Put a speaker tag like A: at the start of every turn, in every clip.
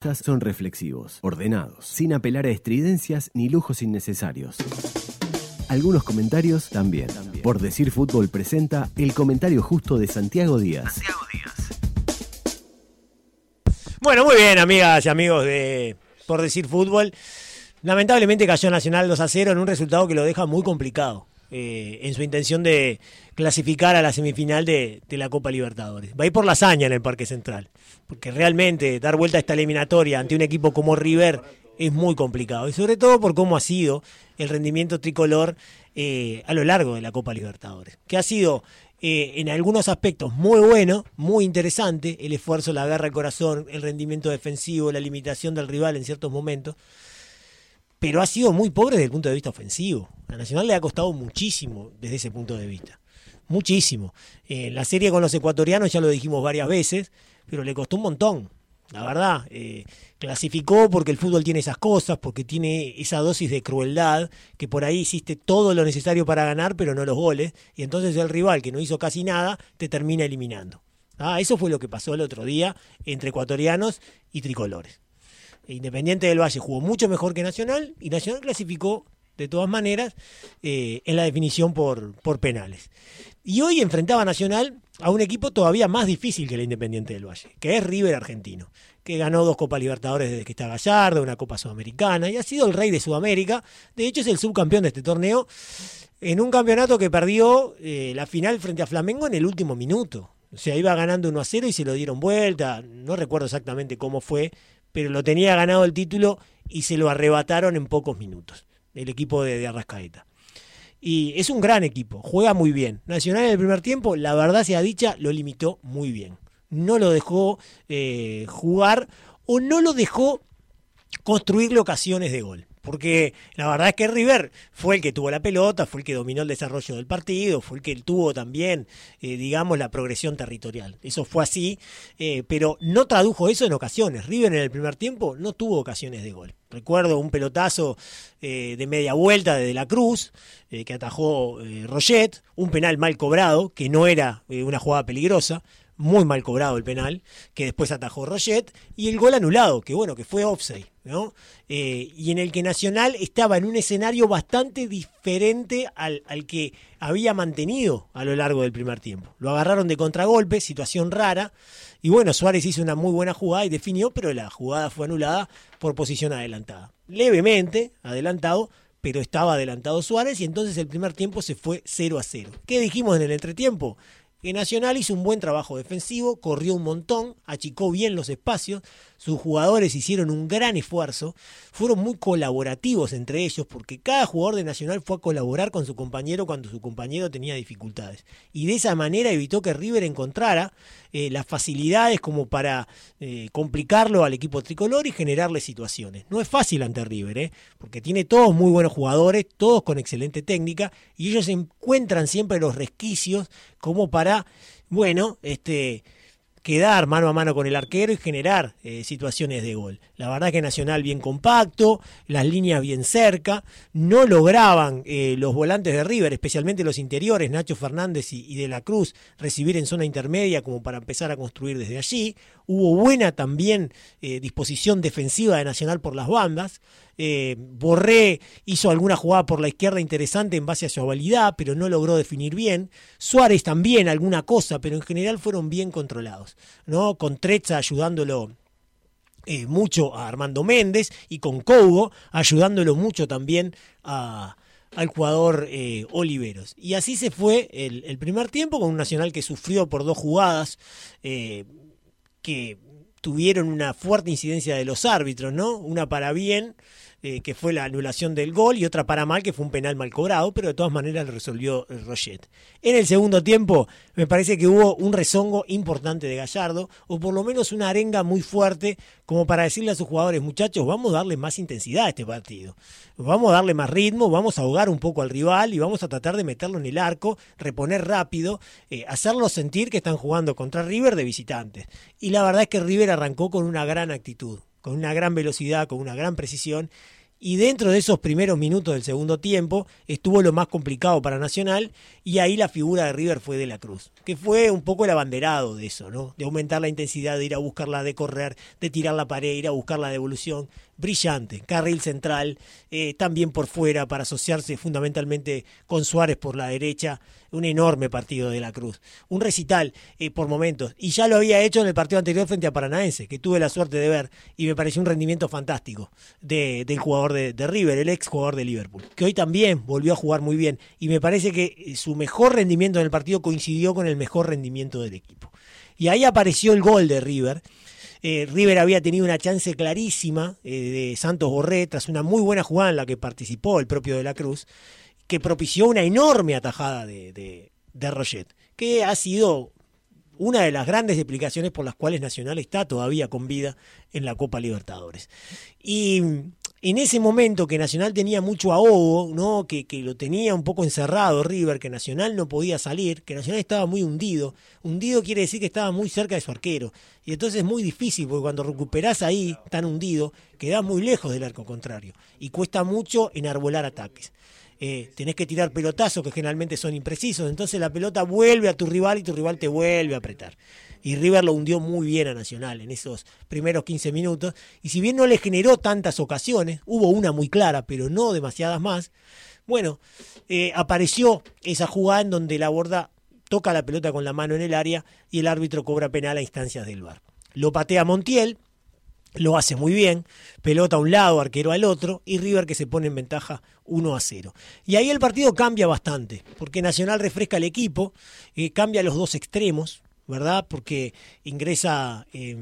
A: son reflexivos, ordenados, sin apelar a estridencias ni lujos innecesarios. Algunos comentarios también. Por decir fútbol presenta el comentario justo de Santiago Díaz.
B: Bueno, muy bien, amigas y amigos de Por decir fútbol. Lamentablemente cayó Nacional 2 a 0 en un resultado que lo deja muy complicado. Eh, en su intención de clasificar a la semifinal de, la Copa Libertadores. Va a ir por la hazaña en el Parque Central, porque realmente dar vuelta a esta eliminatoria ante un equipo como River es muy complicado, y sobre todo por cómo ha sido el rendimiento tricolor eh, a lo largo de la Copa Libertadores, que ha sido eh, en algunos aspectos muy bueno, muy interesante, el esfuerzo, la garra, el corazón, el rendimiento defensivo, la limitación del rival en ciertos momentos, pero ha sido muy pobre desde el punto de vista ofensivo. A Nacional le ha costado muchísimo desde ese punto de vista. Muchísimo. En la serie con los ecuatorianos ya lo dijimos varias veces, pero le costó un montón. La verdad, eh, clasificó porque el fútbol tiene esas cosas, porque tiene esa dosis de crueldad, que por ahí hiciste todo lo necesario para ganar, pero no los goles, y entonces el rival que no hizo casi nada te termina eliminando. Ah, eso fue lo que pasó el otro día entre ecuatorianos y tricolores. Independiente del Valle jugó mucho mejor que Nacional y Nacional clasificó de todas maneras eh, en la definición por, por penales. Y hoy enfrentaba Nacional a un equipo todavía más difícil que el Independiente del Valle, que es River Argentino, que ganó dos Copas Libertadores desde que está Gallardo, una Copa Sudamericana, y ha sido el rey de Sudamérica. De hecho, es el subcampeón de este torneo, en un campeonato que perdió eh, la final frente a Flamengo en el último minuto. O sea, iba ganando 1 a 0 y se lo dieron vuelta. No recuerdo exactamente cómo fue, pero lo tenía ganado el título y se lo arrebataron en pocos minutos, el equipo de, Arrascaeta. Y es un gran equipo, juega muy bien. Nacional en el primer tiempo, la verdad sea dicha, lo limitó muy bien. No lo dejó eh, jugar o no lo dejó construirle ocasiones de gol porque la verdad es que River fue el que tuvo la pelota, fue el que dominó el desarrollo del partido, fue el que tuvo también, eh, digamos, la progresión territorial. Eso fue así, eh, pero no tradujo eso en ocasiones. River en el primer tiempo no tuvo ocasiones de gol. Recuerdo un pelotazo eh, de media vuelta de, de la Cruz que atajó Roget, un penal mal cobrado, que no era una jugada peligrosa, muy mal cobrado el penal, que después atajó Roget, y el gol anulado, que bueno, que fue offside, ¿no? Eh, y en el que Nacional estaba en un escenario bastante diferente al, al, que había mantenido a lo largo del primer tiempo. Lo agarraron de contragolpe, situación rara, y bueno, Suárez hizo una muy buena jugada y definió, pero la jugada fue anulada por posición adelantada. Levemente adelantado, pero estaba adelantado Suárez y entonces el primer tiempo se fue 0 a 0. ¿Qué dijimos en el entretiempo? Que Nacional hizo un buen trabajo defensivo, corrió un montón, achicó bien los espacios, sus jugadores hicieron un gran esfuerzo, fueron muy colaborativos entre ellos porque cada jugador de Nacional fue a colaborar con su compañero cuando su compañero tenía dificultades. Y de esa manera evitó que River encontrara eh, las facilidades como para eh, complicarlo al equipo tricolor y generarle situaciones. No es fácil ante River, ¿eh? porque tiene todos muy buenos jugadores, todos con excelente técnica, y ellos encuentran siempre los resquicios como para, bueno, este quedar mano a mano con el arquero y generar eh, situaciones de gol. La verdad que Nacional bien compacto, las líneas bien cerca, no lograban eh, los volantes de River, especialmente los interiores, Nacho Fernández y, De la Cruz, recibir en zona intermedia como para empezar a construir desde allí. Hubo buena también eh, disposición defensiva de Nacional por las bandas. Eh, Borré hizo alguna jugada por la izquierda interesante en base a su habilidad, pero no logró definir bien. Suárez también alguna cosa, pero en general fueron bien controlados. ¿no? Con Trezza ayudándolo eh, mucho a Armando Méndez y con Cougo ayudándolo mucho también al jugador eh, Oliveros. Y así se fue el, primer tiempo con un Nacional que sufrió por dos jugadas que tuvieron una fuerte incidencia de los árbitros, ¿no? Una para bien eh, que fue la anulación del gol, y otra para mal, que fue un penal mal cobrado, pero de todas maneras lo resolvió eh, Roget. En el segundo tiempo, me parece que hubo un rezongo importante de Gallardo, o por lo menos una arenga muy fuerte, como para decirle a sus jugadores, muchachos, vamos a darle más intensidad a este partido, vamos a darle más ritmo, vamos a ahogar un poco al rival y vamos a tratar de meterlo en el arco, reponer rápido, eh, hacerlo sentir que están jugando contra River de visitantes. Y la verdad es que River arrancó con una gran actitud con una gran velocidad, con una gran precisión, Y dentro de esos primeros minutos del segundo tiempo estuvo lo más complicado para Nacional y ahí la figura de River fue de la Cruz, que fue un poco el abanderado de eso, ¿no? De aumentar la intensidad, de ir a buscarla, de correr, de tirar la pared, ir a buscar la devolución. Brillante, carril central, eh, también por fuera para asociarse fundamentalmente con Suárez por la derecha un enorme partido de la Cruz, un recital eh, por momentos, y ya lo había hecho en el partido anterior frente a Paranaense, que tuve la suerte de ver, y me pareció un rendimiento fantástico de, del jugador de, de, River, el ex jugador de Liverpool, que hoy también volvió a jugar muy bien, y me parece que eh, su mejor rendimiento en el partido coincidió con el mejor rendimiento del equipo. Y ahí apareció el gol de River. Eh, River había tenido una chance clarísima eh, de Santos Borré tras una muy buena jugada en la que participó el propio de la Cruz que propició una enorme atajada de, de, de Roget, que ha sido una de las grandes explicaciones por las cuales Nacional está todavía con vida en la Copa Libertadores. Y en ese momento que Nacional tenía mucho ahogo, ¿no? que, que, lo tenía un poco encerrado River, que Nacional no podía salir, que Nacional estaba muy hundido. Hundido quiere decir que estaba muy cerca de su arquero. Y entonces es muy difícil, porque cuando recuperás ahí, tan hundido, quedás muy lejos del arco contrario. Y cuesta mucho enarbolar ataques eh, tenés que tirar pelotazos que generalmente son imprecisos, entonces la pelota vuelve a tu rival y tu rival te vuelve a apretar. Y River lo hundió muy bien a Nacional en esos primeros 15 minutos, y si bien no le generó tantas ocasiones, hubo una muy clara, pero no demasiadas más, bueno, eh, apareció esa jugada en donde la borda toca la pelota con la mano en el área y el árbitro cobra penal a instancias del bar. Lo patea Montiel, lo hace muy bien, pelota a un lado, arquero al otro, y River que se pone en ventaja 1 a 0. Y ahí el partido cambia bastante, porque Nacional refresca el equipo, eh, cambia los dos extremos, ¿verdad? Porque ingresa eh,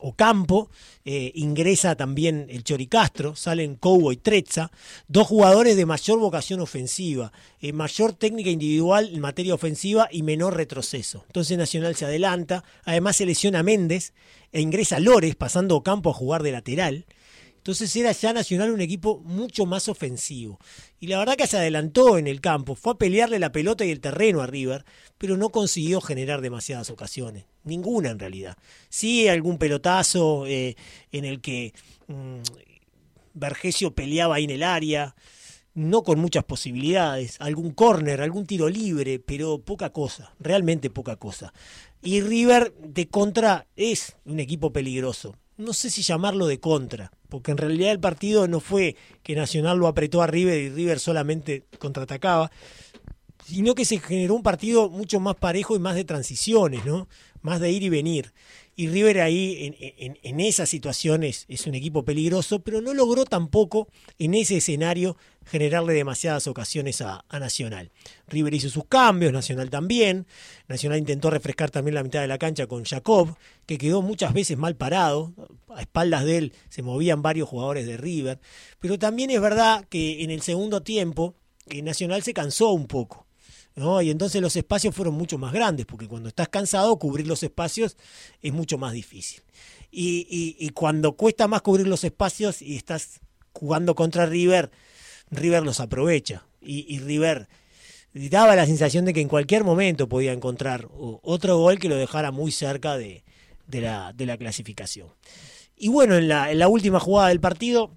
B: Ocampo, eh, ingresa también el Choricastro, salen Cobo y Trezza, dos jugadores de mayor vocación ofensiva, eh, mayor técnica individual en materia ofensiva y menor retroceso. Entonces Nacional se adelanta, además se lesiona Méndez e ingresa Lores, pasando Ocampo a jugar de lateral. Entonces era ya Nacional un equipo mucho más ofensivo. Y la verdad que se adelantó en el campo, fue a pelearle la pelota y el terreno a River, pero no consiguió generar demasiadas ocasiones. Ninguna en realidad. Sí algún pelotazo eh, en el que mmm, Vergesio peleaba ahí en el área, no con muchas posibilidades, algún córner, algún tiro libre, pero poca cosa, realmente poca cosa. Y River de contra es un equipo peligroso. No sé si llamarlo de contra, porque en realidad el partido no fue que Nacional lo apretó a River y River solamente contraatacaba, sino que se generó un partido mucho más parejo y más de transiciones, ¿no? Más de ir y venir. Y River ahí, en, en, esas situaciones, es un equipo peligroso, pero no logró tampoco en ese escenario generarle demasiadas ocasiones a, a, Nacional. River hizo sus cambios, Nacional también. Nacional intentó refrescar también la mitad de la cancha con Jacob, que quedó muchas veces mal parado. A espaldas de él se movían varios jugadores de River. Pero también es verdad que en el segundo tiempo, Nacional se cansó un poco. Y entonces los espacios fueron mucho más grandes, porque cuando estás cansado, cubrir los espacios es mucho más difícil. Y, y, y, cuando cuesta más cubrir los espacios y estás jugando contra River, River los aprovecha. Y, y River daba la sensación de que en cualquier momento podía encontrar otro gol que lo dejara muy cerca de, de, la, de la, clasificación. Y bueno, en la, en la última jugada del partido,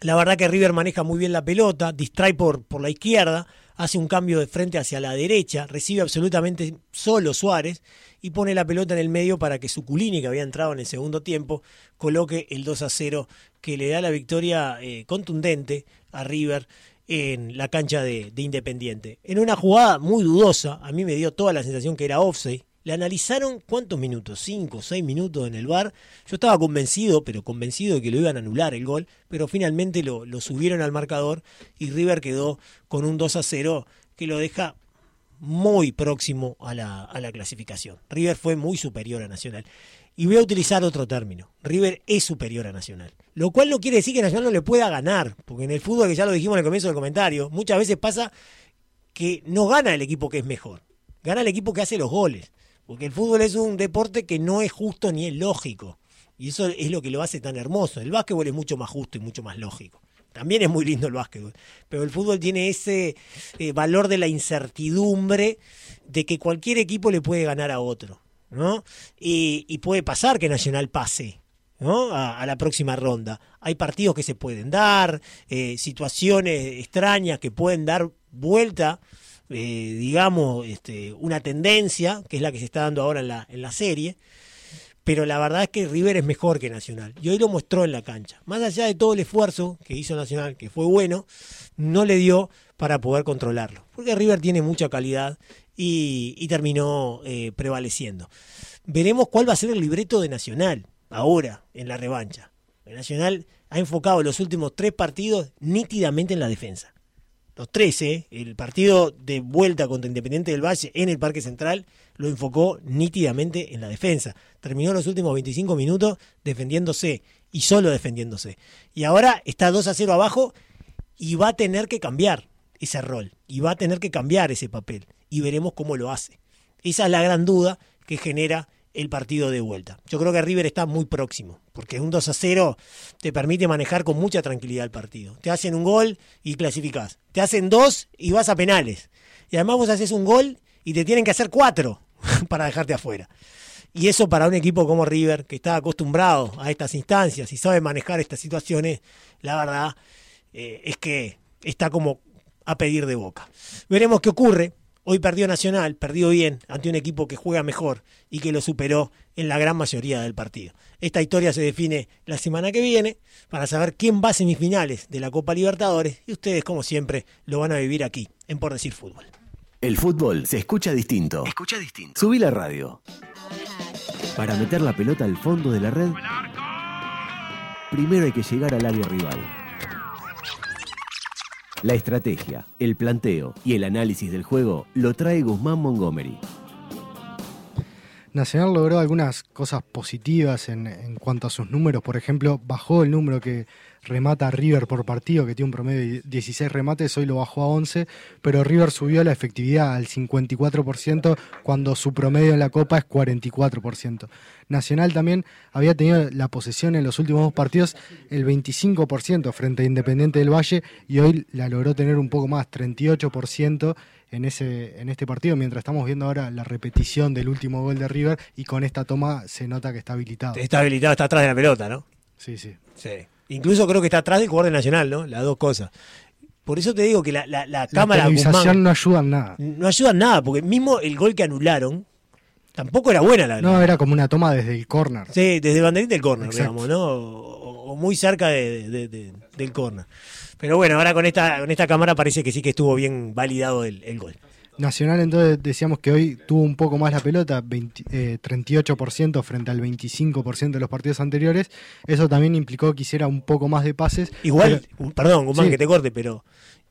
B: la verdad que River maneja muy bien la pelota, distrae por, por la izquierda, hace un cambio de frente hacia la derecha, recibe absolutamente solo Suárez y pone la pelota en el medio para que Suculini, que había entrado en el segundo tiempo, coloque el 2 a 0 que le da la victoria eh, contundente a River en la cancha de, de, Independiente. En una jugada muy dudosa, a mí me dio toda la sensación que era offside. Le analizaron cuántos minutos, cinco o seis minutos en el bar. Yo estaba convencido, pero convencido de que lo iban a anular el gol, pero finalmente lo, lo subieron al marcador y River quedó con un 2 a 0 que lo deja muy próximo a la, a la clasificación. River fue muy superior a Nacional. Y voy a utilizar otro término. River es superior a Nacional. Lo cual no quiere decir que Nacional no le pueda ganar, porque en el fútbol, que ya lo dijimos en el comienzo del comentario, muchas veces pasa que no gana el equipo que es mejor, gana el equipo que hace los goles. Porque el fútbol es un deporte que no es justo ni es lógico. Y eso es lo que lo hace tan hermoso. El básquetbol es mucho más justo y mucho más lógico. También es muy lindo el básquetbol. Pero el fútbol tiene ese eh, valor de la incertidumbre de que cualquier equipo le puede ganar a otro. ¿no? Y, y, puede pasar que Nacional pase A, la próxima ronda. Hay partidos que se pueden dar, eh, situaciones extrañas que pueden dar vuelta, eh, digamos, este, una tendencia, que es la que se está dando ahora en la, en la serie. Pero la verdad es que River es mejor que Nacional. Y hoy lo mostró en la cancha. Más allá de todo el esfuerzo que hizo Nacional, que fue bueno, no le dio para poder controlarlo. Porque River tiene mucha calidad y, terminó eh, prevaleciendo. Veremos cuál va a ser el libreto de Nacional ahora en la revancha. Nacional ha enfocado los últimos tres partidos nítidamente en la defensa. Los tres, ¿eh? el partido de vuelta contra Independiente del Valle en el Parque Central lo enfocó nítidamente en la defensa. Terminó los últimos 25 minutos defendiéndose y solo defendiéndose. Y ahora está 2 a 0 abajo y va a tener que cambiar ese rol y va a tener que cambiar ese papel y veremos cómo lo hace. Esa es la gran duda que genera el partido de vuelta. Yo creo que River está muy próximo, porque un 2 a 0 te permite manejar con mucha tranquilidad el partido. Te hacen un gol y clasificás. Te hacen dos y vas a penales. Y además vos haces un gol y te tienen que hacer cuatro para dejarte afuera. Y eso para un equipo como River, que está acostumbrado a estas instancias y sabe manejar estas situaciones, la verdad eh, es que está como a pedir de boca. Veremos qué ocurre. Hoy perdió Nacional, perdió bien ante un equipo que juega mejor y que lo superó en la gran mayoría del partido. Esta historia se define la semana que viene para saber quién va a semifinales de la Copa Libertadores y ustedes, como siempre, lo van a vivir aquí, en Por Decir Fútbol.
A: El fútbol se escucha distinto. Escucha distinto. Subí la radio. Para meter la pelota al fondo de la red, primero hay que llegar al área rival. La estrategia, el planteo y el análisis del juego lo trae Guzmán Montgomery.
C: Nacional logró algunas cosas positivas en, cuanto a sus números. Por ejemplo, bajó el número que remata River por partido, que tiene un promedio de 16 remates, hoy lo bajó a 11, pero River subió la efectividad al 54% cuando su promedio en la Copa es 44%. Nacional también había tenido la posesión en los últimos dos partidos el 25% frente a Independiente del Valle y hoy la logró tener un poco más, 38% en, ese, en este partido, mientras estamos viendo ahora la repetición del último gol de River y con esta toma se nota que está habilitado.
B: Está habilitado, está atrás de la pelota, ¿no?
C: Sí, sí.
B: Sí. Incluso creo que está atrás del jugador de Nacional, ¿no? Las dos cosas. Por eso te digo que la, la, la cámara.
C: La no ayuda en nada.
B: No ayuda en nada, porque mismo el gol que anularon, tampoco era buena la.
C: No, era como una toma desde el córner.
B: Sí, desde el banderín del córner, digamos, ¿no? O, muy cerca del córner. Pero bueno, ahora con esta, con esta cámara parece que sí que estuvo bien validado el gol.
C: Nacional entonces decíamos que hoy tuvo un poco más la pelota, 38% eh, frente al 25% de los partidos anteriores. Eso también implicó que hiciera un poco más de pases.
B: Igual, perdón, Guzmán, que te corte, pero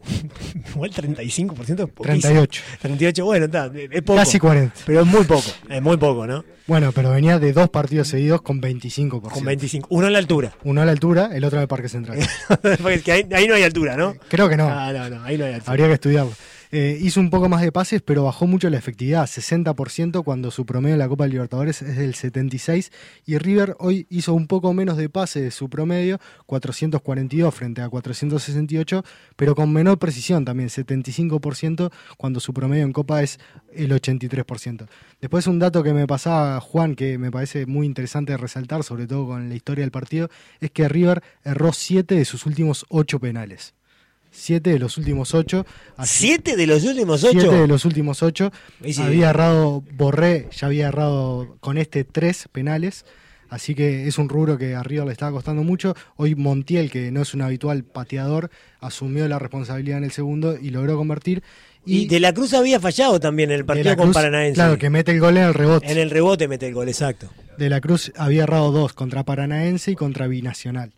B: igual 35% es
C: 38.
B: 38, bueno, está, es poco.
C: Casi 40.
B: Pero es muy poco, es muy poco, ¿no?
C: Bueno, pero venía de dos partidos seguidos con 25%.
B: Con 25. Uno en la altura.
C: Uno en la altura, el otro en el Parque Central.
B: ahí, ahí, no hay altura, ¿no?
C: Creo que no.
B: Ah, no, no, ahí no hay altura.
C: Habría que estudiarlo. Eh, hizo un poco más de pases, pero bajó mucho la efectividad, 60% cuando su promedio en la Copa de Libertadores es del 76%. Y River hoy hizo un poco menos de pases de su promedio, 442 frente a 468, pero con menor precisión también, 75% cuando su promedio en Copa es el 83%. Después un dato que me pasaba Juan, que me parece muy interesante de resaltar, sobre todo con la historia del partido, es que River erró 7 de sus últimos 8 penales. Siete de los últimos ocho.
B: ¿Siete de los últimos ocho?
C: Siete de los últimos ocho. Había errado Borré, ya había errado con este tres penales. Así que es un rubro que a River le estaba costando mucho. Hoy Montiel, que no es un habitual pateador, asumió la responsabilidad en el segundo y logró convertir.
B: Y, De la Cruz había fallado también en el partido con Paranaense.
C: Claro, que mete el gol en el rebote.
B: En el rebote mete el gol, exacto.
C: De la Cruz había errado dos, contra Paranaense y contra Binacional.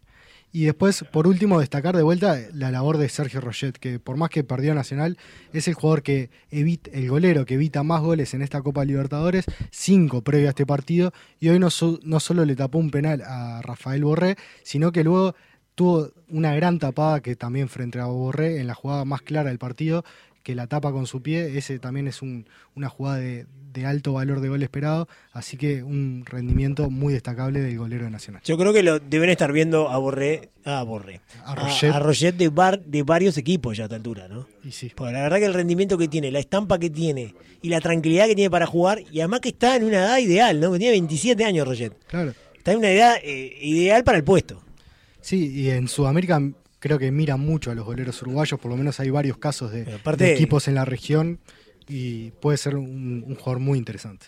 C: Y después, por último, destacar de vuelta la labor de Sergio Roget, que por más que perdió Nacional, es el jugador que evita, el golero que evita más goles en esta Copa Libertadores, cinco previo a este partido, y hoy no, no solo le tapó un penal a Rafael Borré, sino que luego tuvo una gran tapada que también frente a Borré en la jugada más clara del partido, que la tapa con su pie, ese también es una jugada de, de alto valor de gol esperado, así que un rendimiento muy destacable del golero de Nacional.
B: Yo creo que lo deben estar viendo a Borré, a Borré, a Roget, de, de varios equipos ya a esta altura, ¿no?
C: Y sí.
B: Porque la verdad que el rendimiento que tiene, la estampa que tiene y la tranquilidad que tiene para jugar, y además que está en una edad ideal, ¿no? Que tiene 27 años Roget.
C: Claro.
B: está en una edad eh, ideal para el puesto.
C: Sí, y en Sudamérica creo que mira mucho a los goleros uruguayos, por lo menos hay varios casos de,
B: Pero aparte-
C: de equipos en la región y puede ser un, un jugador muy interesante.